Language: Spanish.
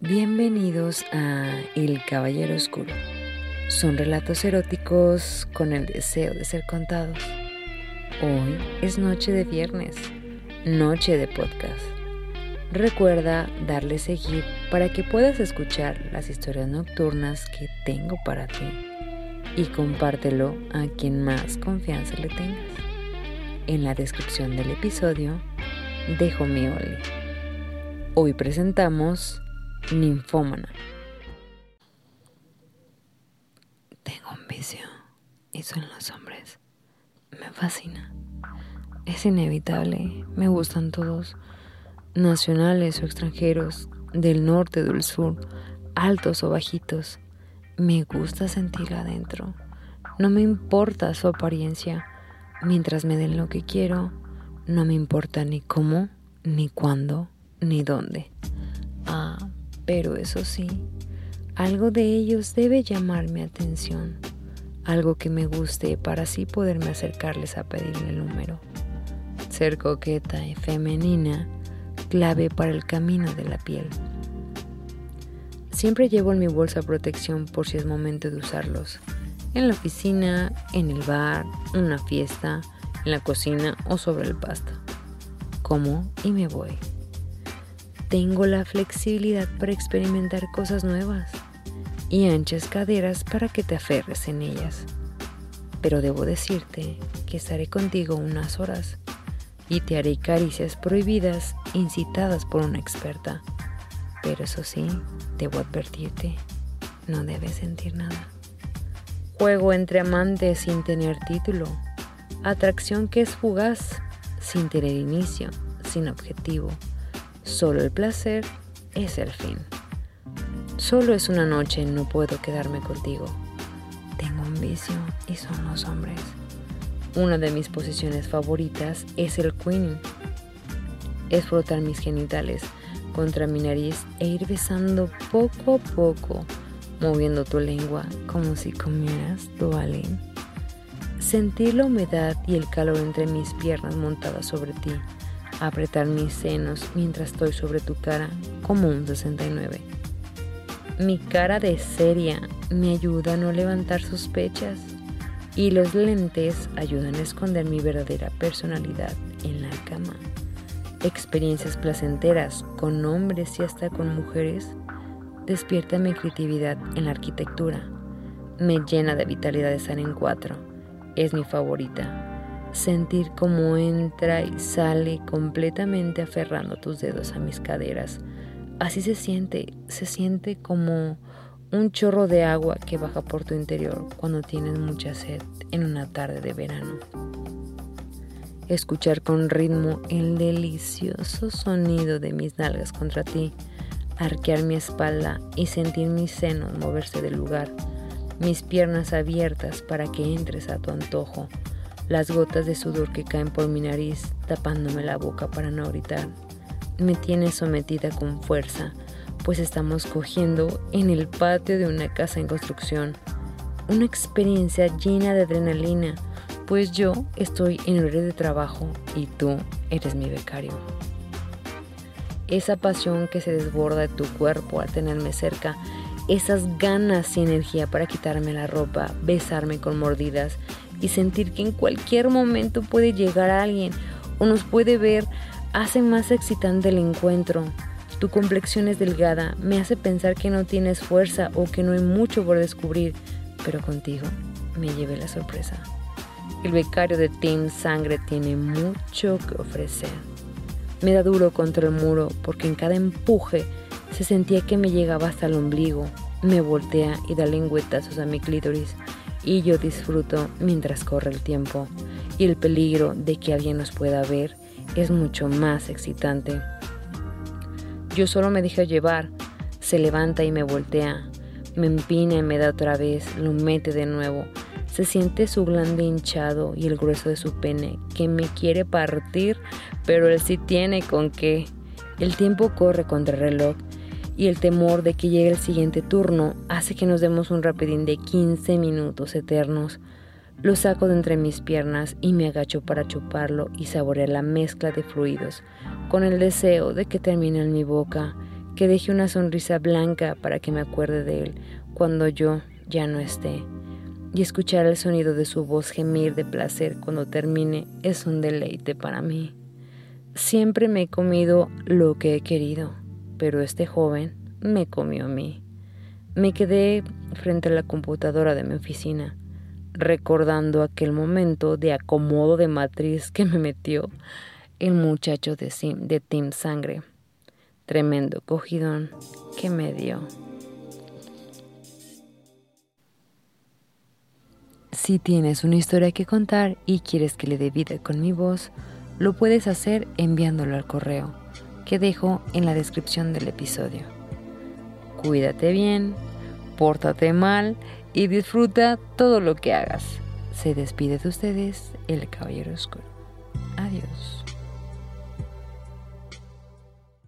Bienvenidos a El Caballero Oscuro. Son relatos eróticos con el deseo de ser contados. Hoy es noche de viernes, noche de podcast. Recuerda darle seguir para que puedas escuchar las historias nocturnas que tengo para ti y compártelo a quien más confianza le tengas. En la descripción del episodio dejo mi. Hoy presentamos ninfómana. Tengo un vicio y son los hombres. Me fascina. Es inevitable. Me gustan todos. Nacionales o extranjeros, del norte o del sur, altos o bajitos. Me gusta sentirla adentro. No me importa su apariencia. Mientras me den lo que quiero, no me importa ni cómo, ni cuándo, ni dónde. Pero eso sí, algo de ellos debe llamar mi atención, algo que me guste para así poderme acercarles a pedirle el número. Ser coqueta y femenina, clave para el camino de la piel. Siempre llevo en mi bolsa protección por si es momento de usarlos. En la oficina, en el bar, una fiesta, en la cocina o sobre el pasto. Como y me voy. Tengo la flexibilidad para experimentar cosas nuevas y anchas caderas para que te aferres en ellas. Pero debo decirte que estaré contigo unas horas y te haré caricias prohibidas incitadas por una experta. Pero eso sí, debo advertirte, no debes sentir nada. Juego entre amantes sin tener título, atracción que es fugaz, sin tener inicio, sin objetivo Solo el placer es el fin. Solo es una noche, no puedo quedarme contigo. Tengo un vicio y son los hombres. Una de mis posiciones favoritas es el queening. Es frotar mis genitales contra mi nariz e ir besando poco a poco, moviendo tu lengua como si comieras tu alien. Sentir la humedad y el calor entre mis piernas montadas sobre ti apretar mis senos mientras estoy sobre tu cara como un 69. Mi cara de seria me ayuda a no levantar sospechas y los lentes ayudan a esconder mi verdadera personalidad en la cama. Experiencias placenteras con hombres y hasta con mujeres despierta mi creatividad en la arquitectura. Me llena de vitalidad de estar en cuatro. Es mi favorita sentir cómo entra y sale completamente aferrando tus dedos a mis caderas. Así se siente, se siente como un chorro de agua que baja por tu interior cuando tienes mucha sed en una tarde de verano. Escuchar con ritmo el delicioso sonido de mis nalgas contra ti, arquear mi espalda y sentir mis senos moverse del lugar, mis piernas abiertas para que entres a tu antojo las gotas de sudor que caen por mi nariz tapándome la boca para no gritar. Me tiene sometida con fuerza, pues estamos cogiendo en el patio de una casa en construcción. Una experiencia llena de adrenalina, pues yo estoy en horario de trabajo y tú eres mi becario. Esa pasión que se desborda de tu cuerpo al tenerme cerca, esas ganas y energía para quitarme la ropa, besarme con mordidas y sentir que en cualquier momento puede llegar alguien o nos puede ver hace más excitante el encuentro. Tu complexión es delgada, me hace pensar que no tienes fuerza o que no hay mucho por descubrir, pero contigo me llevé la sorpresa. El becario de Team Sangre tiene mucho que ofrecer. Me da duro contra el muro porque en cada empuje se sentía que me llegaba hasta el ombligo. Me voltea y da lengüetazos a mi clítoris y yo disfruto mientras corre el tiempo y el peligro de que alguien nos pueda ver es mucho más excitante. Yo solo me dejo llevar, se levanta y me voltea, me empina y me da otra vez, lo mete de nuevo. Se siente su glande hinchado y el grueso de su pene que me quiere partir, pero él sí tiene con qué. El tiempo corre contra el reloj y el temor de que llegue el siguiente turno hace que nos demos un rapidín de 15 minutos eternos. Lo saco de entre mis piernas y me agacho para chuparlo y saborear la mezcla de fluidos, con el deseo de que termine en mi boca, que deje una sonrisa blanca para que me acuerde de él cuando yo ya no esté. Y escuchar el sonido de su voz gemir de placer cuando termine es un deleite para mí. Siempre me he comido lo que he querido, pero este joven me comió a mí. Me quedé frente a la computadora de mi oficina, recordando aquel momento de acomodo de matriz que me metió el muchacho de, de Team Sangre. Tremendo cogidón que me dio. Si tienes una historia que contar y quieres que le dé vida con mi voz, lo puedes hacer enviándolo al correo que dejo en la descripción del episodio. Cuídate bien, pórtate mal y disfruta todo lo que hagas. Se despide de ustedes el Caballero Oscuro. Adiós.